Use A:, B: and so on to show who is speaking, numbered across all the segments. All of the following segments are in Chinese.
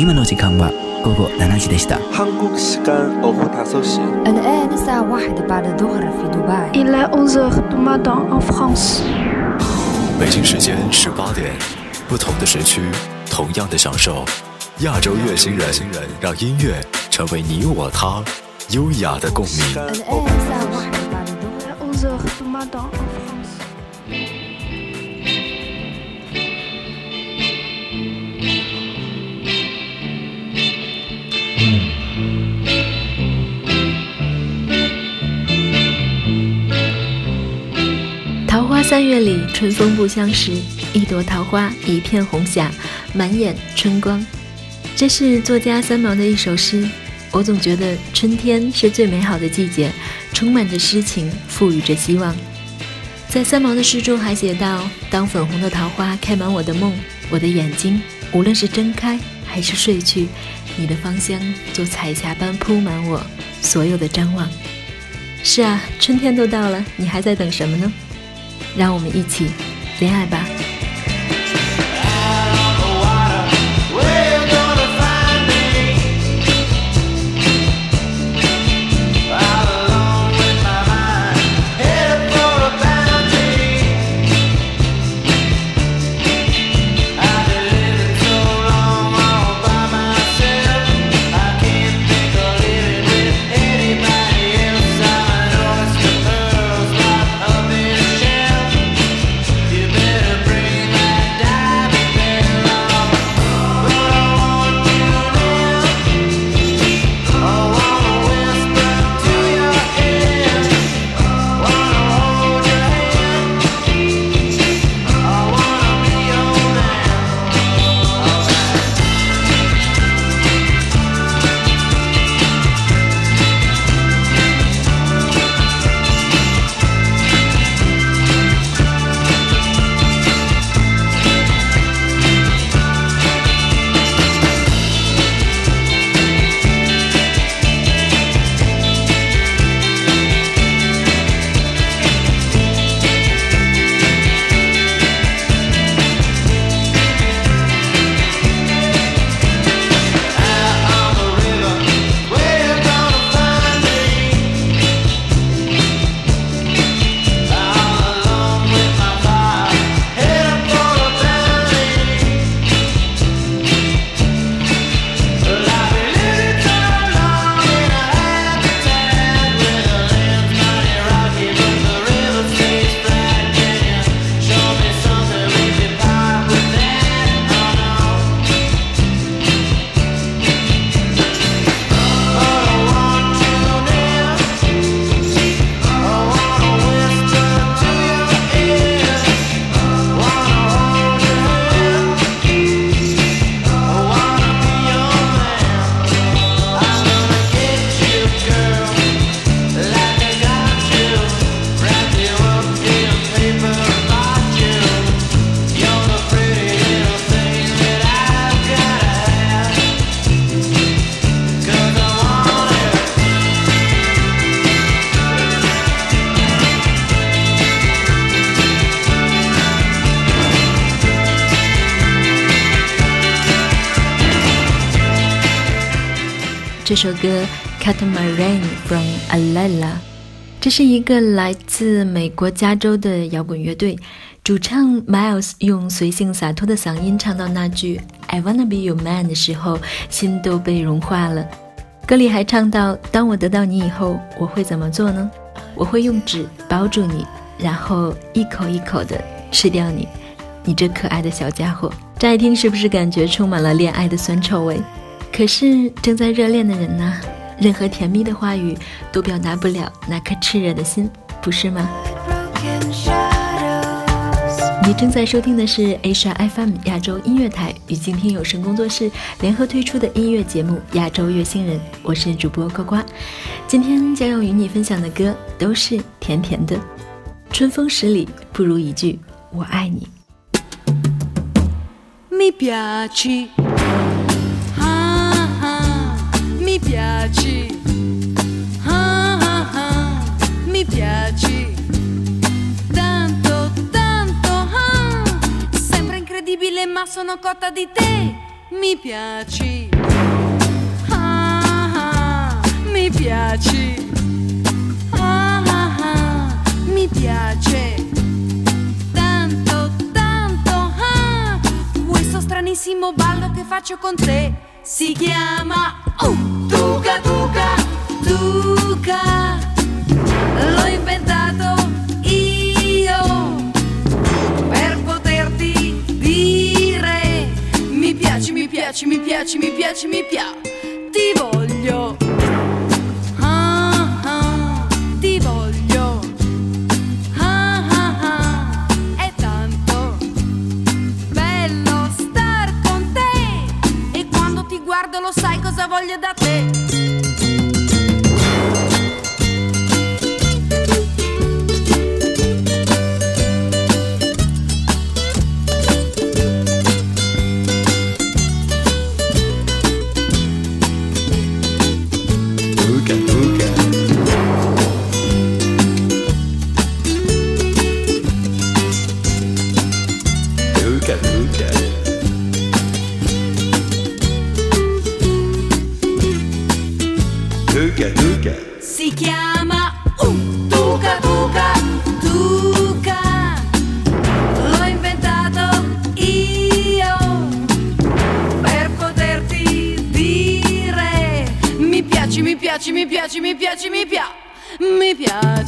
A: 今の時間は午後七時でした。
B: 北京时间十八点。同時。同じ時。同時。同じ時。同じ時。同じ時。同じ時。同じ時。同じ時。同じ時。同じ
C: 時。同じ時。同
D: じ時。同じ時。同じ
E: 時。同じ時。同三月里春风不相识，一朵桃花一片红霞，满眼春光。这是作家三毛的一首诗。我总觉得春天是最美好的季节，充满着诗情，赋予着希望。在三毛的诗中还写道：“当粉红的桃花开满我的梦，我的眼睛无论是睁开还是睡去，你的芳香就彩霞般铺满我所有的张望。”是啊，春天都到了，你还在等什么呢？让我们一起恋爱吧。这首歌《Catamaran》from Alala，这是一个来自美国加州的摇滚乐队。主唱 Miles 用随性洒脱的嗓音唱到那句 “I wanna be your man” 的时候，心都被融化了。歌里还唱到：“当我得到你以后，我会怎么做呢？我会用纸包住你，然后一口一口的吃掉你，你这可爱的小家伙。”乍一听，是不是感觉充满了恋爱的酸臭味？可是正在热恋的人呢，任何甜蜜的话语都表达不了那颗炽热的心，不是吗？你正在收听的是 A 华 FM 亚洲音乐台与静听有声工作室联合推出的音乐节目《亚洲月星人》，我是主播呱呱。今天将要与你分享的歌都是甜甜的，春风十里不如一句我爱你。
F: Mi p i a c mi piaci. Ah, ah, ah, mi piaci. Tanto, tanto, ah. Sembra incredibile, ma sono cotta di te. Mi piaci. Ah, ah, mi piaci. Ah, ah, ah, mi piace. Tanto, tanto, ah. Questo stranissimo ballo che faccio con te si chiama Oh! Duca, Duca, l'ho inventato io per poterti dire mi piaci, mi piaci, mi piaci, mi piaci, mi piaci.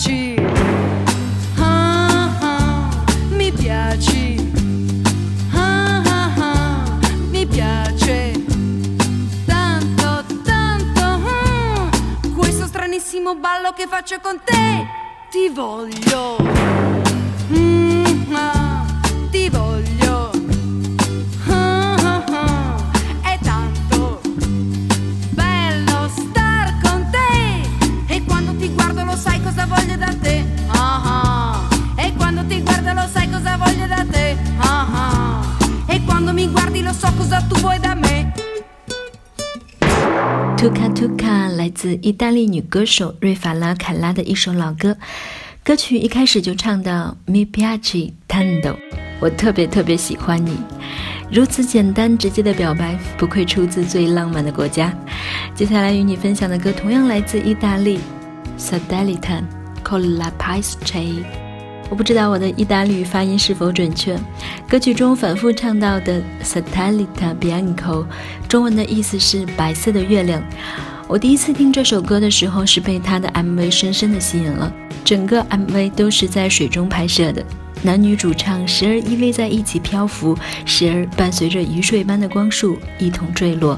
F: piaci, ah, ah, ah, mi piace, tanto, tanto, mm, questo stranissimo ballo che faccio con te. t u k a t u
E: k a 来自意大利女歌手瑞法拉·凯拉的一首老歌，歌曲一开始就唱到 Mi piaci tanto，我特别特别喜欢你，如此简单直接的表白，不愧出自最浪漫的国家。接下来与你分享的歌同样来自意大利 s a d e l i t a n col la piste。我不知道我的意大利发音是否准确。歌曲中反复唱到的 s a t a l i t a Bianco”，中文的意思是白色的月亮。我第一次听这首歌的时候，是被它的 MV 深深的吸引了。整个 MV 都是在水中拍摄的，男女主唱时而依偎在一起漂浮，时而伴随着雨水般的光束一同坠落。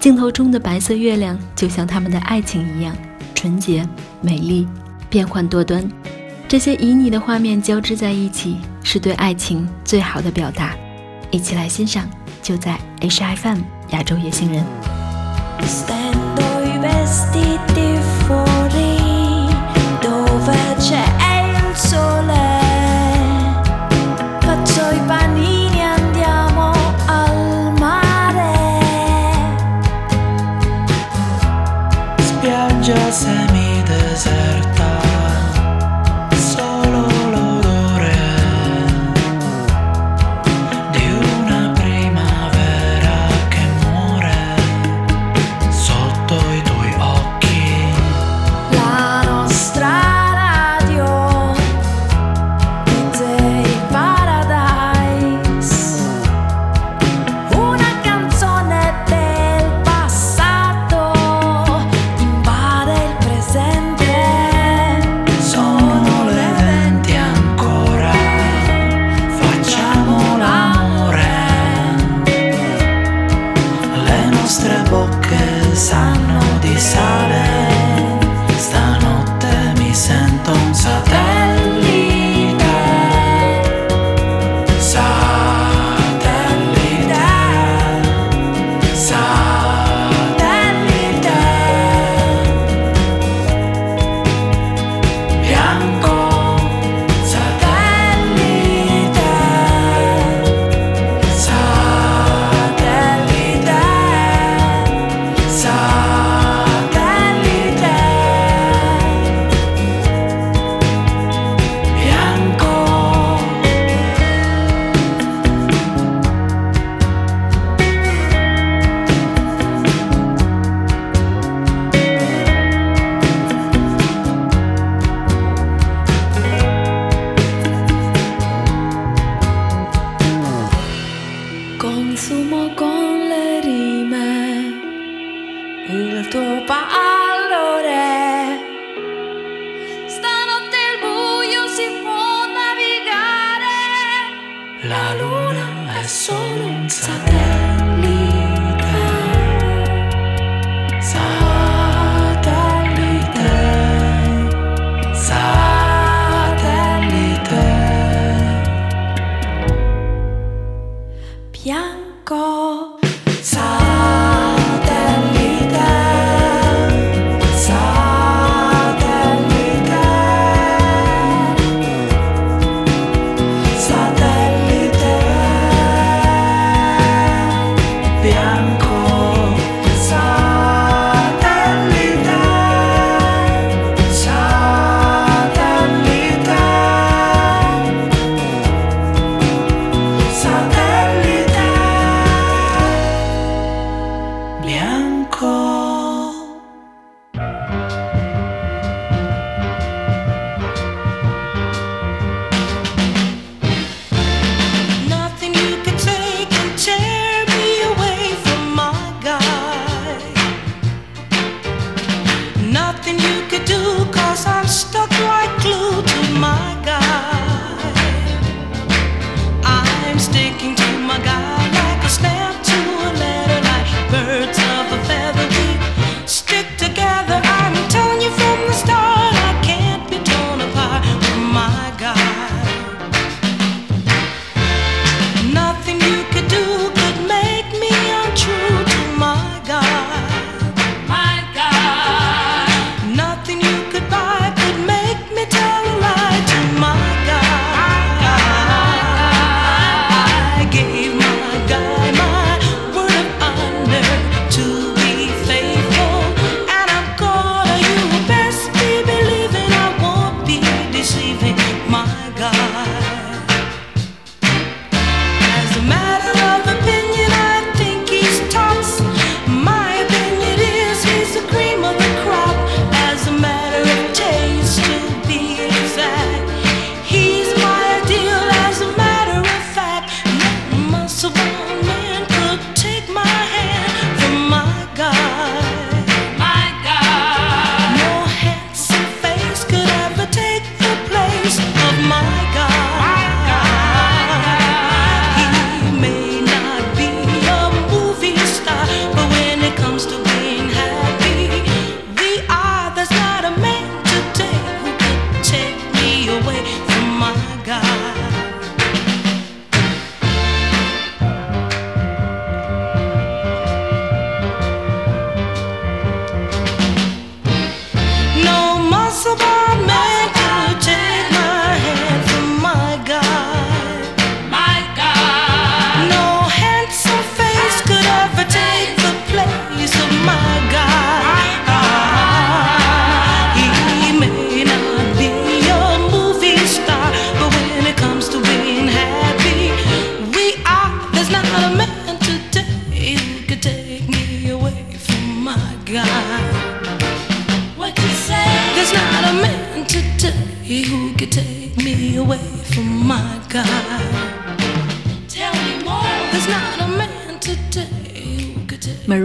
E: 镜头中的白色月亮，就像他们的爱情一样，纯洁、美丽、变幻多端。这些旖旎的画面交织在一起，是对爱情最好的表达。一起来欣赏，就在 HFM 亚洲野星人。
G: Stand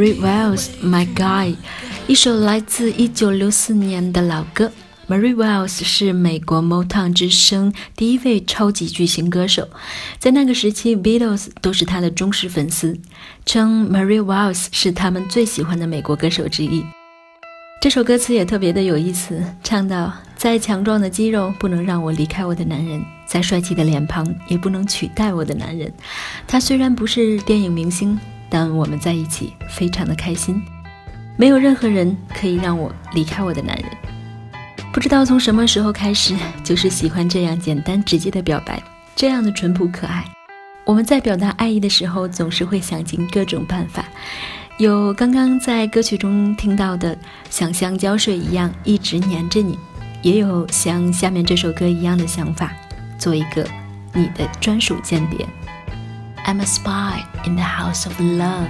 G: Mary Wells，My Guy，
E: 一首来自1964年的老歌。Mary Wells 是美国 Motown 之声第一位超级巨星歌手，在那个时期 Beatles 都是他的忠实粉丝，称 Mary Wells 是他们最喜欢的美国歌手之一。这首歌词也特别的有意思，唱到：“再强壮的肌肉不能让我离开我的男人，再帅气的脸庞也不能取代我的男人。”他虽然不是电影明星。但我们在一起非常的开心，没有任何人可以让我离开我的男人。不知道从什么时候开始，就是喜欢这样简单直接的表白，这样的淳朴可爱。我们在表达爱意的时候，总是会想尽各种办法，有刚刚在歌曲中听到的，想像胶水一样一直粘着你，也有像下面这首歌一样的想法，做一个你的专属鉴别。I'm a spy in the house of love.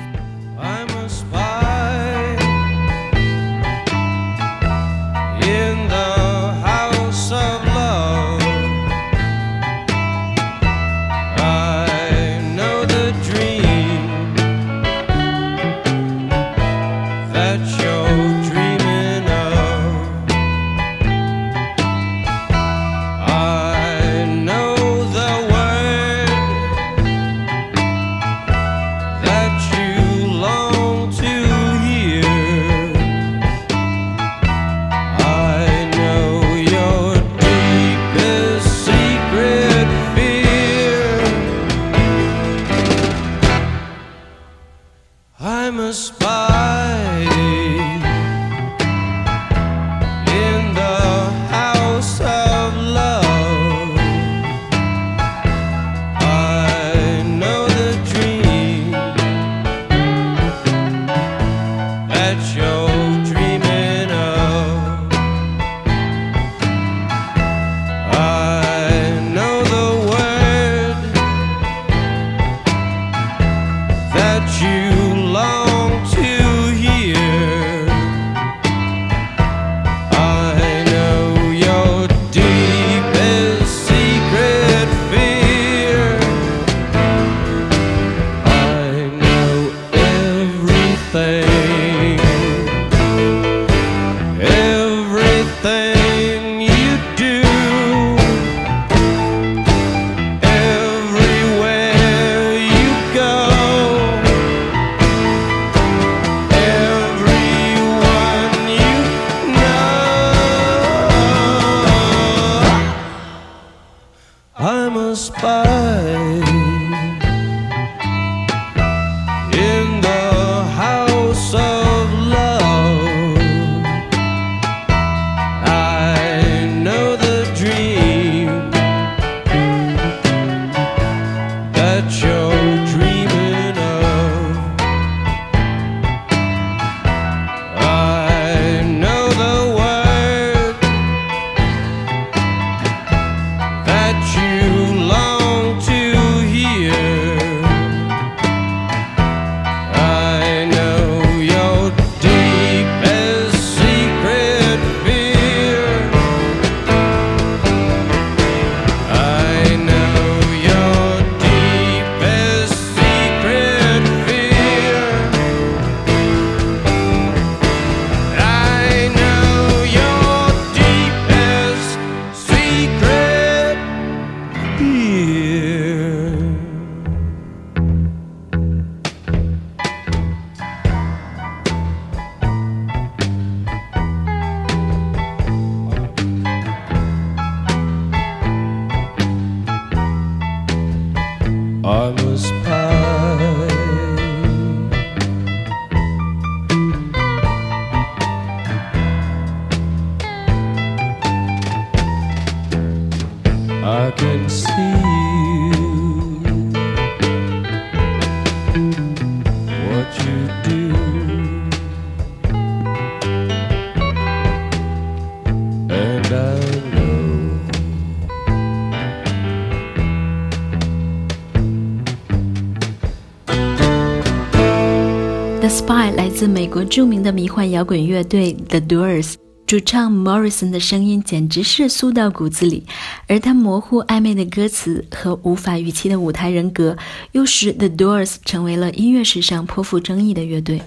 E: 自美国著名的迷幻摇滚乐队 The Doors 主唱 m o r r i s o n 的声音简直是酥到骨子里，而他模糊暧昧的歌词和无法预期的舞台人格，又使 The Doors 成为了音乐史上颇富争议的乐队。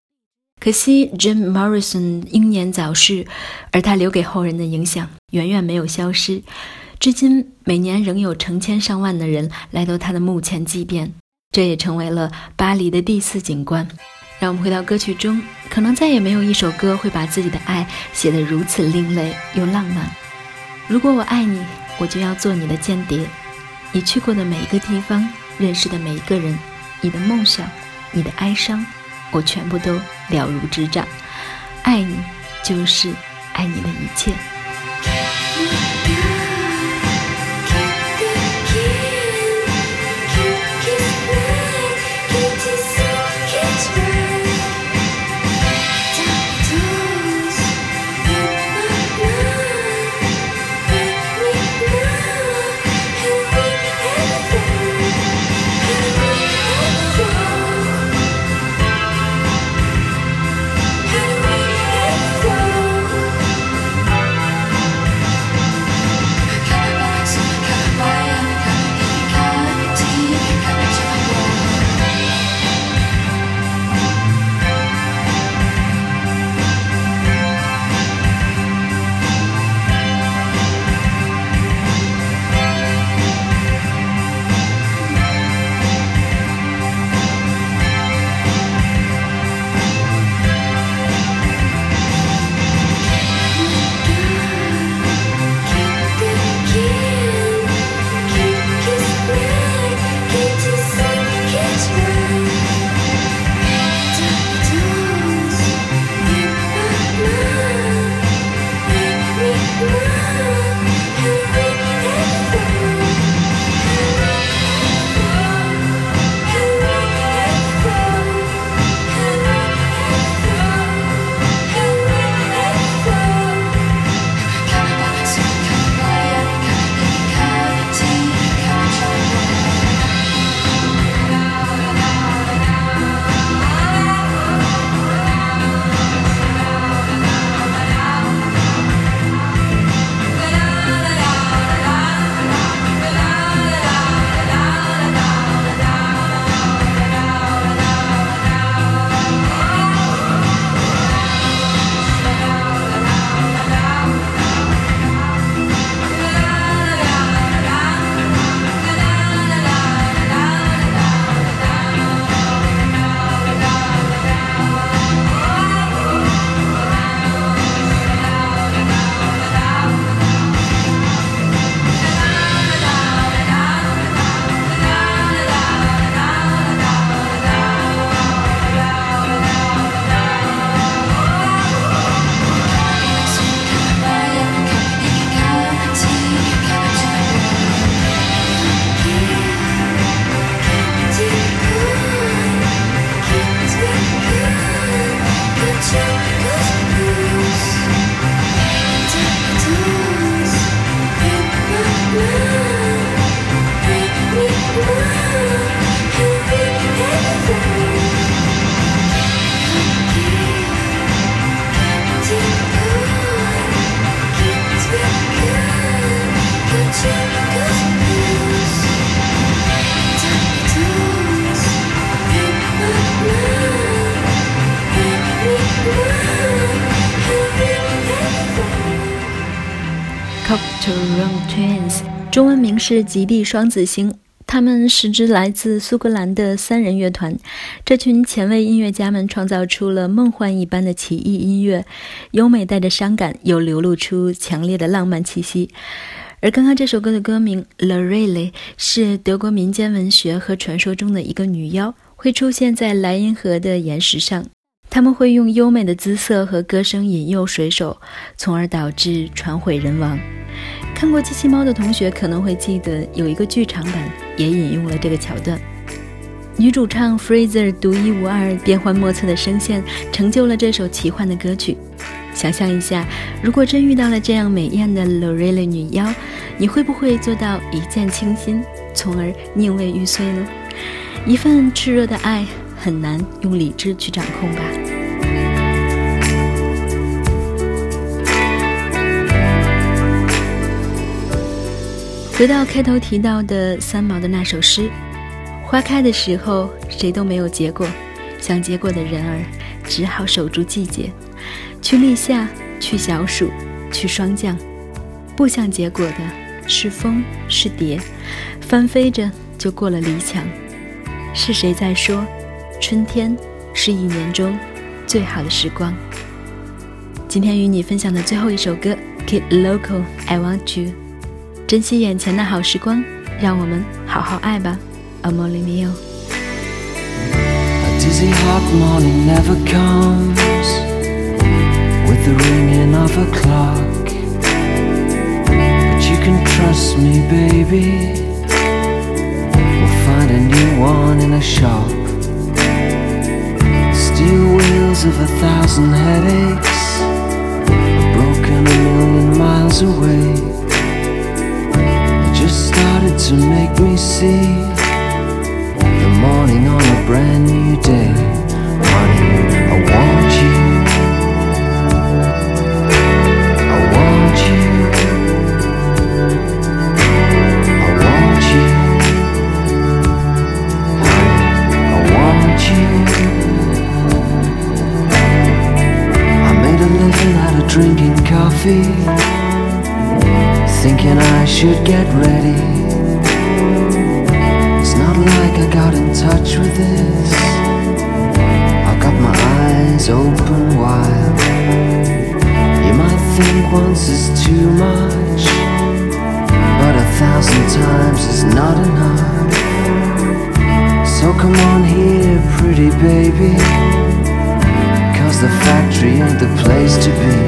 E: 可惜 Jim Morrison 英年早逝，而他留给后人的影响远远没有消失。至今每年仍有成千上万的人来到他的墓前祭奠，这也成为了巴黎的第四景观。让我们回到歌曲中，可能再也没有一首歌会把自己的爱写得如此另类又浪漫。如果我爱你，我就要做你的间谍，你去过的每一个地方，认识的每一个人，你的梦想，你的哀伤，我全部都了如指掌。爱你，就是爱你的一切。是极地双子星，他们是支来自苏格兰的三人乐团。这群前卫音乐家们创造出了梦幻一般的奇异音乐，优美带着伤感，又流露出强烈的浪漫气息。而刚刚这首歌的歌名《Lorelei》是德国民间文学和传说中的一个女妖，会出现在莱茵河的岩石上。他们会用优美的姿色和歌声引诱水手，从而导致船毁人亡。看过《机器猫》的同学可能会记得，有一个剧场版也引用了这个桥段。女主唱 Fraser 独一无二、变幻莫测的声线，成就了这首奇幻的歌曲。想象一下，如果真遇到了这样美艳的 l o r e l l a 女妖，你会不会做到一见倾心，从而宁为玉碎呢？一份炽热的爱，很难用理智去掌控吧。回到开头提到的三毛的那首诗：“花开的时候，谁都没有结果。想结果的人儿，只好守住季节，去立夏，去小暑，去霜降。不想结果的是风，是蝶，翻飞着就过了篱墙。是谁在说，春天是一年中最好的时光？”今天与你分享的最后一首歌《Keep Local》，I want you。珍惜眼前的好时光，让我们好好爱吧，Amore
H: dizzy morning never comes with the ringing of a clock. But you can trust me, baby. We'll find a new one in a shop. Steel wheels of a thousand headaches, broken a million miles to make me see the morning on a brand new day. Honey, I want you. I want you. I want you. I want you. I made a living out of drinking coffee, thinking I should get ready. baby Cause the factory ain't the place to be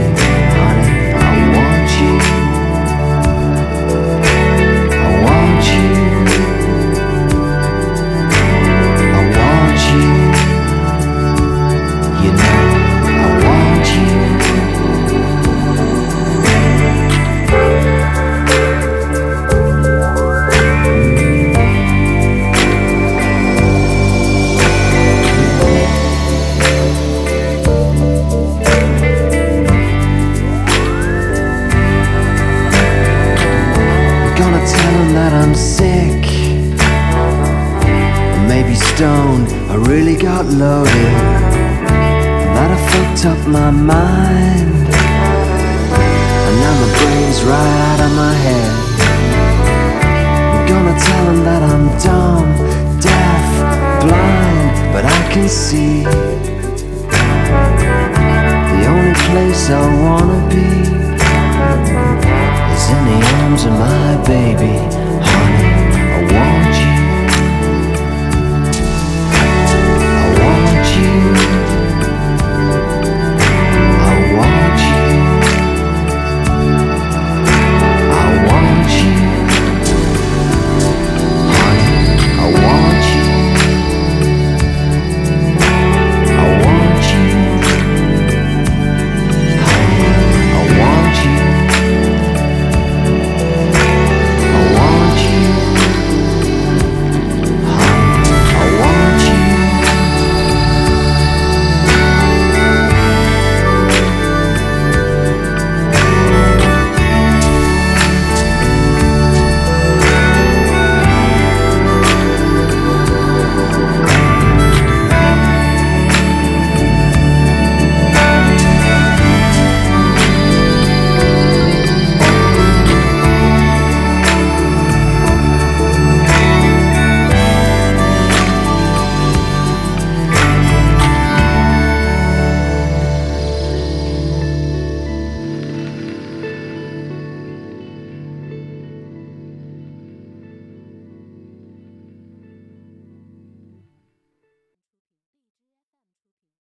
H: Might have fucked up my mind And now my brain's right out of my head I'm gonna tell him that I'm dumb, deaf, blind But I can see The only place I wanna be Is in the arms of my baby